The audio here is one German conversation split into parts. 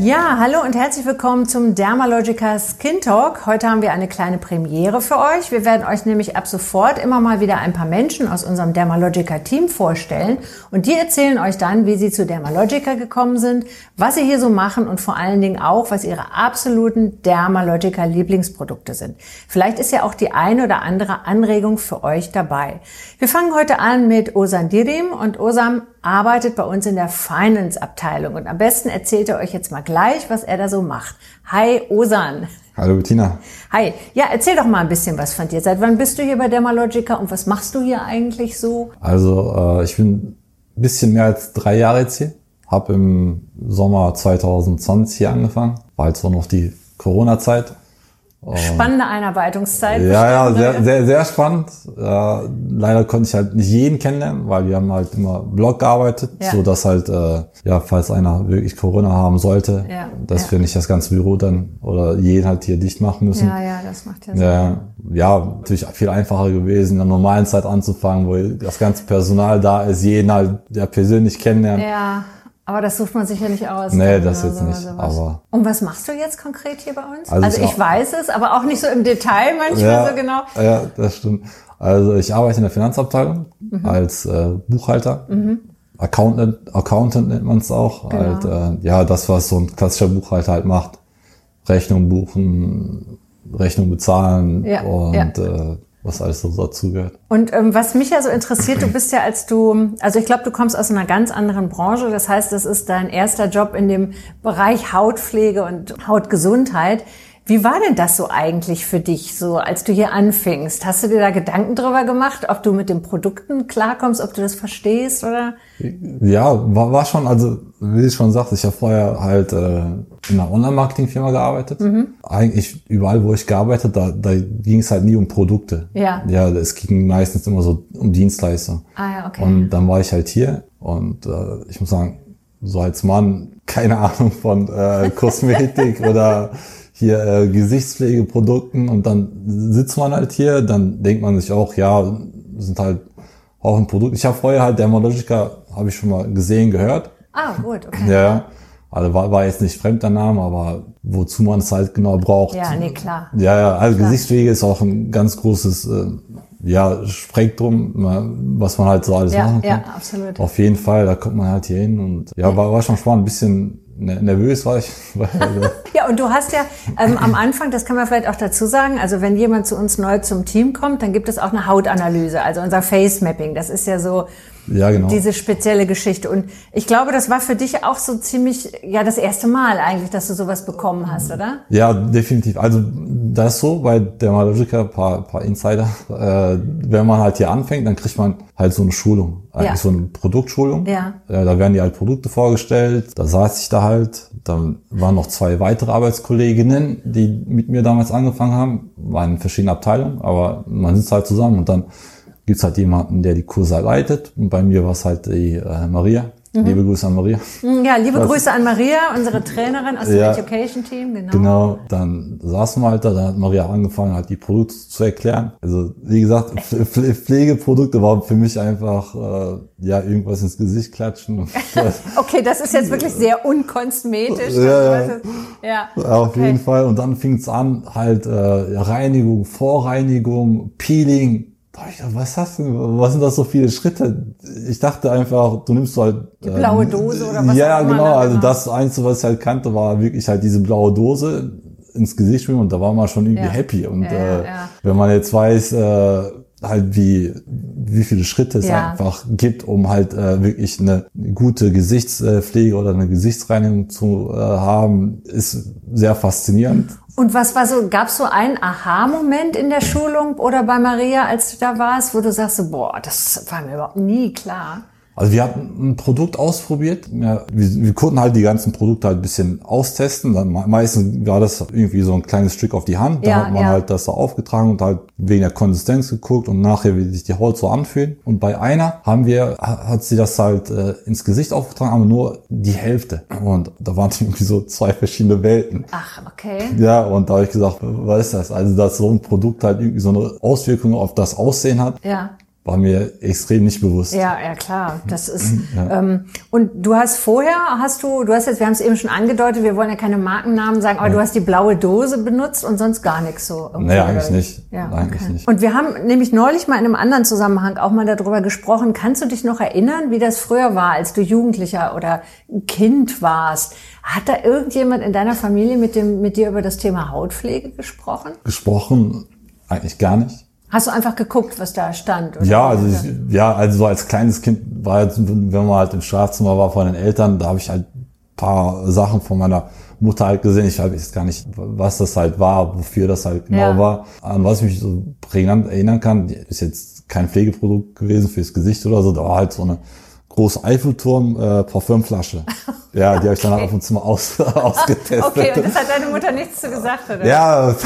Ja, hallo und herzlich willkommen zum Dermalogica Skin Talk. Heute haben wir eine kleine Premiere für euch. Wir werden euch nämlich ab sofort immer mal wieder ein paar Menschen aus unserem Dermalogica Team vorstellen und die erzählen euch dann, wie sie zu Dermalogica gekommen sind, was sie hier so machen und vor allen Dingen auch, was ihre absoluten Dermalogica Lieblingsprodukte sind. Vielleicht ist ja auch die eine oder andere Anregung für euch dabei. Wir fangen heute an mit Osan Dirim und Osam arbeitet bei uns in der Finance-Abteilung. Und am besten erzählt er euch jetzt mal gleich, was er da so macht. Hi, Osan. Hallo Bettina. Hi. Ja, erzähl doch mal ein bisschen was von dir. Seit wann bist du hier bei Dermalogica und was machst du hier eigentlich so? Also äh, ich bin ein bisschen mehr als drei Jahre jetzt hier. Hab im Sommer 2020 hier angefangen. War jetzt auch noch die Corona-Zeit. Spannende Einarbeitungszeit. Ja, ja, sehr, sehr, sehr spannend. Äh, leider konnte ich halt nicht jeden kennenlernen, weil wir haben halt immer Blog gearbeitet, ja. so dass halt, äh, ja, falls einer wirklich Corona haben sollte, ja. dass ja. wir nicht das ganze Büro dann oder jeden halt hier dicht machen müssen. Ja, ja, das macht ja Sinn. Ja, ja, natürlich viel einfacher gewesen, in der normalen Zeit anzufangen, wo das ganze Personal da ist, jeden halt, der persönlich kennenlernt. Ja. Aber das sucht man sicherlich aus. Nee, das jetzt nicht. Aber und was machst du jetzt konkret hier bei uns? Also, also ich, ich weiß es, aber auch nicht so im Detail manchmal ja, so genau. Ja, das stimmt. Also ich arbeite in der Finanzabteilung mhm. als äh, Buchhalter. Mhm. Accountant, Accountant nennt man es auch. Genau. Halt, äh, ja, das, was so ein klassischer Buchhalter halt macht. Rechnung buchen, Rechnung bezahlen ja, und ja. Äh, was alles so dazugehört. Und ähm, was mich ja so interessiert, du bist ja als du, also ich glaube, du kommst aus einer ganz anderen Branche. Das heißt, das ist dein erster Job in dem Bereich Hautpflege und Hautgesundheit. Wie war denn das so eigentlich für dich, so als du hier anfingst? Hast du dir da Gedanken drüber gemacht, ob du mit den Produkten klarkommst, ob du das verstehst oder? Ja, war, war schon, also wie ich schon sagte, ich habe vorher halt äh, in einer Online-Marketing-Firma gearbeitet. Mhm. Eigentlich überall, wo ich gearbeitet, da, da ging es halt nie um Produkte. Ja. Ja, es ging meistens immer so um Dienstleister. Ah ja, okay. Und dann war ich halt hier und äh, ich muss sagen, so als Mann keine Ahnung von äh, Kosmetik oder hier äh, Gesichtspflegeprodukten und dann sitzt man halt hier, dann denkt man sich auch, ja, sind halt auch ein Produkt. Ich habe vorher halt Dermalogica, habe ich schon mal gesehen, gehört. Ah, gut, okay. Ja, also war, war jetzt nicht fremder Name, aber wozu man es halt genau braucht. Ja, nee, klar. Ja, ja, also klar. Gesichtspflege ist auch ein ganz großes äh, ja, Spektrum, was man halt so alles ja, machen kann. Ja, absolut. Auf jeden Fall, da kommt man halt hier hin und ja, war, war schon spannend, ein bisschen Ne, nervös war ich. ja, und du hast ja ähm, am Anfang, das kann man vielleicht auch dazu sagen, also wenn jemand zu uns neu zum Team kommt, dann gibt es auch eine Hautanalyse, also unser Face Mapping. Das ist ja so ja, genau. diese spezielle Geschichte. Und ich glaube, das war für dich auch so ziemlich, ja, das erste Mal eigentlich, dass du sowas bekommen hast, oder? Ja, definitiv. Also das ist so bei der Malogica, paar, paar Insider. Äh, wenn man halt hier anfängt, dann kriegt man halt so eine Schulung. Eigentlich ja. so eine Produktschulung. Ja. Äh, da werden die halt Produkte vorgestellt. Da saß ich da halt. Dann waren noch zwei weitere Arbeitskolleginnen, die mit mir damals angefangen haben. Waren in verschiedenen Abteilungen, aber man sitzt halt zusammen und dann gibt's halt jemanden, der die Kurse leitet. Und bei mir war es halt die äh, Maria. Mhm. Liebe Grüße an Maria. Mhm, ja, liebe das, Grüße an Maria, unsere Trainerin aus dem ja, Education Team, genau. Genau, dann saßen wir halt da, dann hat Maria angefangen, halt die Produkte zu erklären. Also wie gesagt, Pflegeprodukte waren für mich einfach äh, ja irgendwas ins Gesicht klatschen. okay, das ist jetzt wirklich sehr unkosmetisch. Ja, ja. ja. Auf okay. jeden Fall. Und dann fing's an, halt äh, Reinigung, Vorreinigung, Peeling, was hast du, was sind das so viele Schritte? Ich dachte einfach, du nimmst halt. Die blaue ähm, Dose oder was Ja, genau. Also das Einzige, was ich halt kannte, war wirklich halt diese blaue Dose ins Gesicht schwimmen und da war man schon irgendwie ja. happy. Und ja, äh, ja. wenn man jetzt weiß, äh, halt wie wie viele Schritte es einfach gibt, um halt äh, wirklich eine gute Gesichtspflege oder eine Gesichtsreinigung zu äh, haben, ist sehr faszinierend. Und was war so, gab es so einen Aha-Moment in der Schulung oder bei Maria, als du da warst, wo du sagst, boah, das war mir überhaupt nie klar? Also wir hatten ein Produkt ausprobiert. Wir, wir konnten halt die ganzen Produkte halt ein bisschen austesten. Dann meistens war das irgendwie so ein kleines Stück auf die Hand. Da ja, hat man ja. halt das da aufgetragen und halt wegen der Konsistenz geguckt und nachher, wie sich die Haut so anfühlt. Und bei einer haben wir, hat sie das halt äh, ins Gesicht aufgetragen, aber nur die Hälfte. Und da waren irgendwie so zwei verschiedene Welten. Ach, okay. Ja, und da habe ich gesagt, was ist das? Also, dass so ein Produkt halt irgendwie so eine Auswirkung auf das Aussehen hat. Ja war mir extrem nicht bewusst. Ja, ja klar. Das ist ja. ähm, und du hast vorher hast du du hast jetzt wir haben es eben schon angedeutet, wir wollen ja keine Markennamen sagen, aber ja. du hast die blaue Dose benutzt und sonst gar nichts so. Nee, eigentlich nicht. Ja, eigentlich okay. nicht. Und wir haben nämlich neulich mal in einem anderen Zusammenhang auch mal darüber gesprochen. Kannst du dich noch erinnern, wie das früher war, als du Jugendlicher oder Kind warst? Hat da irgendjemand in deiner Familie mit dem mit dir über das Thema Hautpflege gesprochen? Gesprochen eigentlich gar nicht. Hast du einfach geguckt, was da stand? Oder? Ja, also ich, ja, also so als kleines Kind war jetzt, wenn man halt im Schlafzimmer war von den Eltern, da habe ich halt paar Sachen von meiner Mutter halt gesehen. Ich weiß jetzt gar nicht, was das halt war, wofür das halt genau ja. war. An was ich mich so prägnant erinnern kann, ist jetzt kein Pflegeprodukt gewesen fürs Gesicht oder so. Da war halt so eine große Eiffelturm äh, Parfümflasche. Ja, die habe ich dann halt und zu mal aus, ausgetestet. Okay, und das hat deine Mutter nichts zu gesagt, oder? Ja.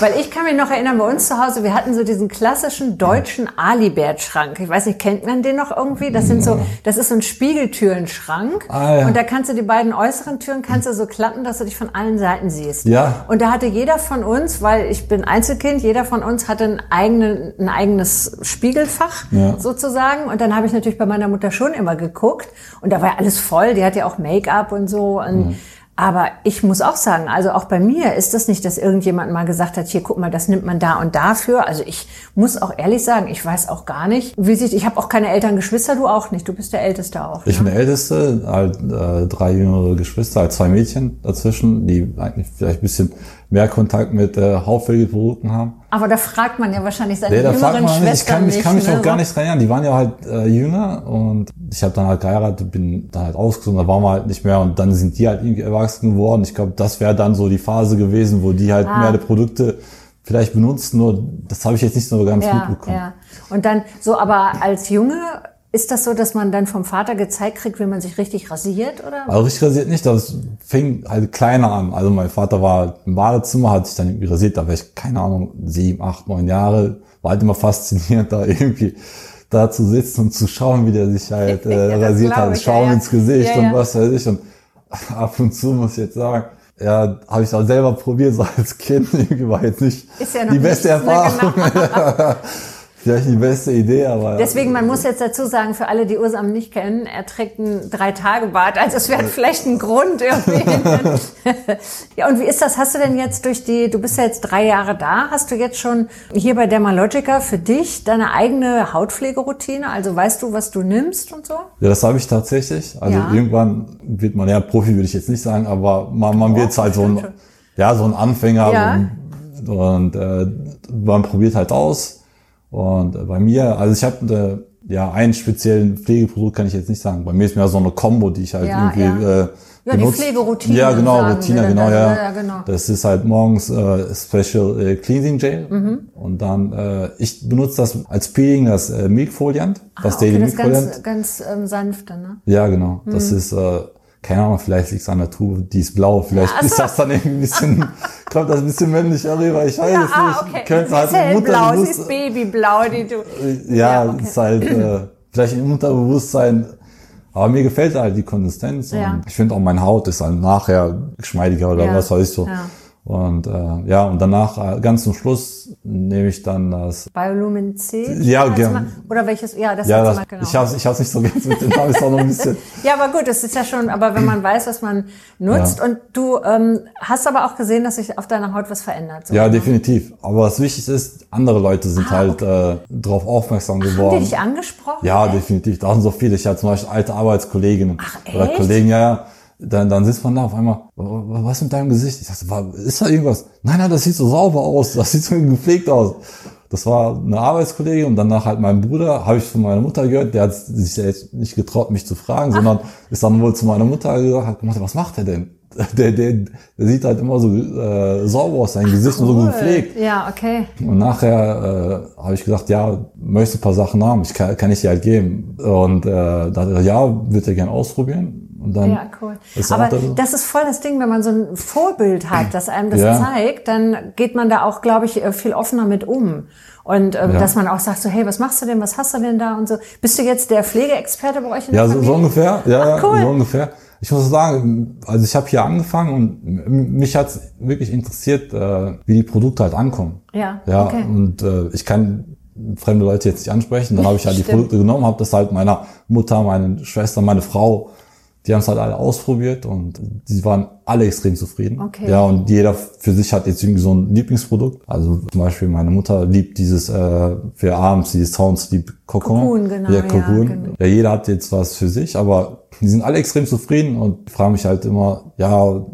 Weil ich kann mich noch erinnern, bei uns zu Hause, wir hatten so diesen klassischen deutschen Alibert-Schrank. Ich weiß nicht, kennt man den noch irgendwie? Das sind so, das ist so ein Spiegeltürenschrank. Ah, ja. Und da kannst du die beiden äußeren Türen kannst du so klappen, dass du dich von allen Seiten siehst. Ja. Und da hatte jeder von uns, weil ich bin Einzelkind, jeder von uns hatte ein, eigene, ein eigenes Spiegelfach ja. sozusagen. Und dann habe ich natürlich bei meiner Mutter schon immer geguckt. Und da war ja alles voll. Die hat ja auch Make-up und so. Und mhm. Aber ich muss auch sagen, also auch bei mir ist das nicht, dass irgendjemand mal gesagt hat, hier guck mal, das nimmt man da und dafür. Also ich muss auch ehrlich sagen, ich weiß auch gar nicht, wie sich, ich habe auch keine Eltern, Geschwister, du auch nicht. Du bist der Älteste auch. Ich ne? bin der Älteste, halt äh, drei jüngere Geschwister, halt zwei Mädchen dazwischen, die eigentlich vielleicht ein bisschen mehr Kontakt mit äh, Hautpflegeprodukten haben. Aber da fragt man ja wahrscheinlich seine nee, da jüngeren fragt man Ich kann, nicht, ich kann mich ne? auch gar nicht dran erinnern. Die waren ja halt äh, jünger und ich habe dann halt geheiratet, bin dann halt ausgezogen, da waren wir halt nicht mehr und dann sind die halt irgendwie erwachsen geworden. Ich glaube, das wäre dann so die Phase gewesen, wo die halt ah. mehr die Produkte vielleicht benutzen, nur das habe ich jetzt nicht so ganz ja, mitbekommen. Ja. Und dann so, aber als Junge ist das so, dass man dann vom Vater gezeigt kriegt, wie man sich richtig rasiert, oder? Also richtig rasiert nicht, das fing halt kleiner an. Also mein Vater war im Badezimmer, hat sich dann irgendwie rasiert, da war ich, keine Ahnung, sieben, acht, neun Jahre. War halt immer faszinierend, da irgendwie da zu sitzen und zu schauen, wie der sich halt äh, ja, rasiert hat, Schaum ja, ins Gesicht ja, und was weiß ich. Und ab und zu muss ich jetzt sagen, ja, habe ich auch selber probiert, so als Kind. Irgendwie war jetzt nicht die beste Erfahrung. Vielleicht die beste Idee, aber. Deswegen, man muss jetzt dazu sagen, für alle, die Ursam nicht kennen, er trägt ein Drei-Tage-Bad. Also es wäre vielleicht ein Grund irgendwie. ja, und wie ist das? Hast du denn jetzt durch die, du bist ja jetzt drei Jahre da, hast du jetzt schon hier bei Dermalogica für dich deine eigene Hautpflegeroutine? Also weißt du, was du nimmst und so? Ja, das habe ich tatsächlich. Also ja. irgendwann wird man, ja, Profi würde ich jetzt nicht sagen, aber man, man wird halt so ein, ja, so ein Anfänger ja. und, und äh, man probiert halt aus und bei mir, also ich habe äh, ja einen speziellen Pflegeprodukt kann ich jetzt nicht sagen. Bei mir ist mehr so eine Combo, die ich halt ja, irgendwie ja. Äh, ja, die Pflegeroutine. Ja, genau, Routine, genau, ja. ja. genau. Das ist halt morgens äh, Special äh, Cleansing Gel mhm. und dann äh, ich benutze das als Peeling das äh, Milkfoliant, das ah, okay, Daily das Milkfoliant. Ganz, ganz ähm, sanfte, ne? Ja, genau. Mhm. Das ist äh, keine Ahnung, vielleicht liegt es an der Tube, die ist blau, vielleicht ja, also. ist das dann irgendwie ein bisschen, kommt das ein bisschen männlicher rüber, ich weiß ja, es ah, nicht. Okay. Könnte sie halt ist hellblau, sie ist babyblau, die du. Ja, ja okay. ist halt äh, vielleicht im Unterbewusstsein, aber mir gefällt halt die Konsistenz ja. und ich finde auch meine Haut ist halt nachher geschmeidiger oder was weiß ich so. Und äh, ja, und danach, äh, ganz zum Schluss, nehme ich dann das Biolumin C. Ja, gerne. Oder welches? Ja, das, ja, das mal, genau. Ich habe ich hab's nicht so ganz mit dem Namen, ist auch noch ein bisschen. ja, aber gut, das ist ja schon, aber wenn man weiß, was man nutzt. Ja. Und du ähm, hast aber auch gesehen, dass sich auf deiner Haut was verändert. So ja, definitiv. Aber was wichtig ist, andere Leute sind ah, halt okay. äh, darauf aufmerksam geworden. Haben die dich angesprochen? Ja, definitiv. Da sind so viele. Ich hatte zum Beispiel alte Arbeitskolleginnen Ach, oder Kollegen, ja, ja dann, dann sitzt man da auf einmal, was mit deinem Gesicht? Ich dachte, ist da irgendwas? Nein, nein, das sieht so sauber aus, das sieht so gepflegt aus. Das war eine Arbeitskollegin und danach halt mein Bruder, habe ich von meiner Mutter gehört, der hat sich jetzt nicht getraut, mich zu fragen, Ach. sondern ist dann wohl zu meiner Mutter gesagt, hat gemacht, was macht er denn? der, der, der sieht halt immer so äh, sauber aus, sein Gesicht cool. und so gepflegt. Ja, okay. Und nachher äh, habe ich gesagt, ja, möchte ein paar Sachen haben, ich kann, kann ich dir halt geben. Und äh, da hat er ja, würde er gerne ausprobieren. Und dann ja, cool. Aber das ist voll das Ding, wenn man so ein Vorbild hat, das einem das ja. zeigt, dann geht man da auch, glaube ich, äh, viel offener mit um. Und ähm, ja. dass man auch sagt so, hey, was machst du denn, was hast du denn da und so. Bist du jetzt der Pflegeexperte bei euch in der Ja, so, so ungefähr. Ja, Ach, cool. so ungefähr. Ich muss sagen, also ich habe hier angefangen und mich hat wirklich interessiert, äh, wie die Produkte halt ankommen. Ja. Ja. Okay. Und äh, ich kann fremde Leute jetzt nicht ansprechen. Dann habe ich halt die Produkte genommen, habe das halt meiner Mutter, meine Schwester, meine Frau die haben es halt alle ausprobiert und die waren alle extrem zufrieden. Okay. Ja, und jeder für sich hat jetzt irgendwie so ein Lieblingsprodukt. Also zum Beispiel meine Mutter liebt dieses äh, für abends, dieses Sound Sleep Kokon. Cocoon, genau. Ja, Cocoon. Ja, genau. ja, jeder hat jetzt was für sich, aber die sind alle extrem zufrieden und fragen mich halt immer, ja,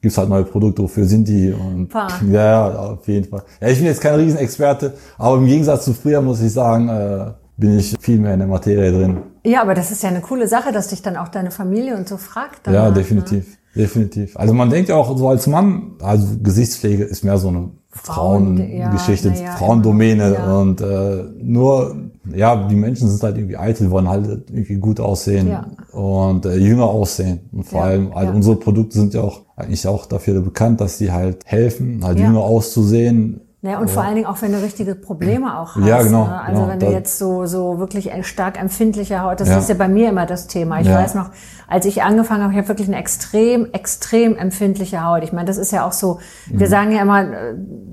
gibt's halt neue Produkte, wofür sind die? Und Paar. ja, auf jeden Fall. Ja, ich bin jetzt kein Riesenexperte, aber im Gegensatz zu früher muss ich sagen, äh, bin ich viel mehr in der Materie drin. Ja, aber das ist ja eine coole Sache, dass dich dann auch deine Familie und so fragt. Danach, ja, definitiv. Ne? Definitiv. Also man denkt ja auch so als Mann, also Gesichtspflege ist mehr so eine Frauengeschichte, Frauen, ja, Frauendomäne ja. und äh, nur ja, die Menschen sind halt irgendwie eitel, wollen halt irgendwie gut aussehen ja. und äh, jünger aussehen und vor allem also unsere Produkte sind ja auch eigentlich auch dafür bekannt, dass sie halt helfen, halt jünger auszusehen, ja, und ja. vor allen Dingen auch, wenn du richtige Probleme auch hast. Ja, genau. Ne? Also genau, wenn du jetzt so, so wirklich stark empfindliche Haut, das ja. ist ja bei mir immer das Thema. Ich ja. weiß noch, als ich angefangen habe, ich habe wirklich eine extrem, extrem empfindliche Haut. Ich meine, das ist ja auch so, mhm. wir sagen ja immer,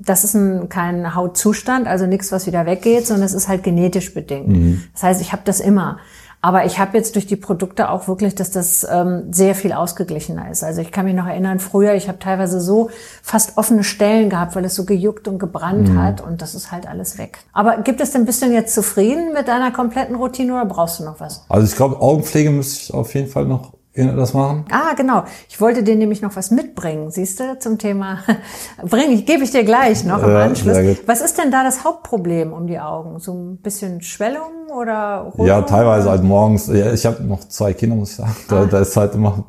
das ist ein, kein Hautzustand, also nichts, was wieder weggeht, sondern es ist halt genetisch bedingt. Mhm. Das heißt, ich habe das immer. Aber ich habe jetzt durch die Produkte auch wirklich, dass das ähm, sehr viel ausgeglichener ist. Also ich kann mich noch erinnern, früher, ich habe teilweise so fast offene Stellen gehabt, weil es so gejuckt und gebrannt mhm. hat und das ist halt alles weg. Aber gibt es denn, bist du jetzt zufrieden mit deiner kompletten Routine oder brauchst du noch was? Also ich glaube, Augenpflege müsste ich auf jeden Fall noch das machen? Ah, genau. Ich wollte dir nämlich noch was mitbringen, siehst du, zum Thema. Bring ich, gebe ich dir gleich noch im Anschluss. Was ist denn da das Hauptproblem um die Augen? So ein bisschen Schwellung oder Rundung? Ja, teilweise halt morgens. Ja, ich habe noch zwei Kinder, muss ich sagen. Da, ah. da ist halt immer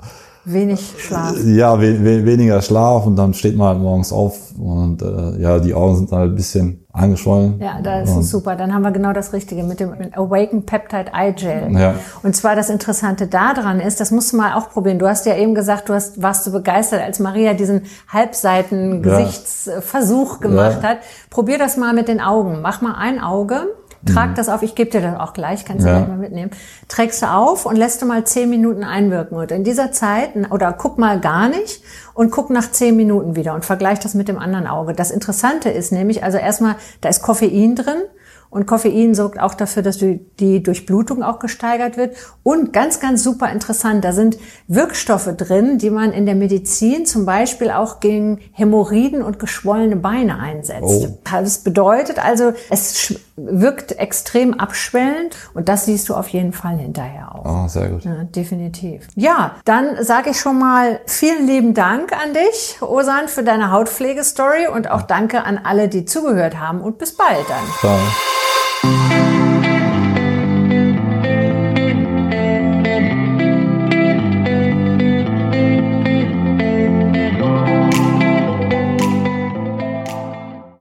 Wenig Schlaf. Ja, we we weniger Schlaf und dann steht man halt morgens auf und äh, ja, die Augen sind dann halt ein bisschen angeschwollen. Ja, das ist super. Dann haben wir genau das Richtige mit dem Awaken Peptide Eye Gel. Ja. Und zwar das Interessante daran ist, das musst du mal auch probieren. Du hast ja eben gesagt, du hast, warst so begeistert, als Maria diesen Halbseiten-Gesichtsversuch ja. gemacht ja. hat. Probier das mal mit den Augen. Mach mal ein Auge Trag mhm. das auf, ich gebe dir das auch gleich, kannst du ja. gleich mal mitnehmen. Trägst du auf und lässt du mal zehn Minuten einwirken. Und in dieser Zeit, oder guck mal gar nicht und guck nach zehn Minuten wieder und vergleich das mit dem anderen Auge. Das Interessante ist nämlich, also erstmal, da ist Koffein drin. Und Koffein sorgt auch dafür, dass die Durchblutung auch gesteigert wird. Und ganz, ganz super interessant, da sind Wirkstoffe drin, die man in der Medizin zum Beispiel auch gegen Hämorrhoiden und geschwollene Beine einsetzt. Oh. Das bedeutet also, es wirkt extrem abschwellend und das siehst du auf jeden Fall hinterher auch. Oh, sehr gut. Ja, definitiv. Ja, dann sage ich schon mal vielen lieben Dank an dich, Osan, für deine Hautpflegestory und auch danke an alle, die zugehört haben und bis bald dann. Ciao. Thank you.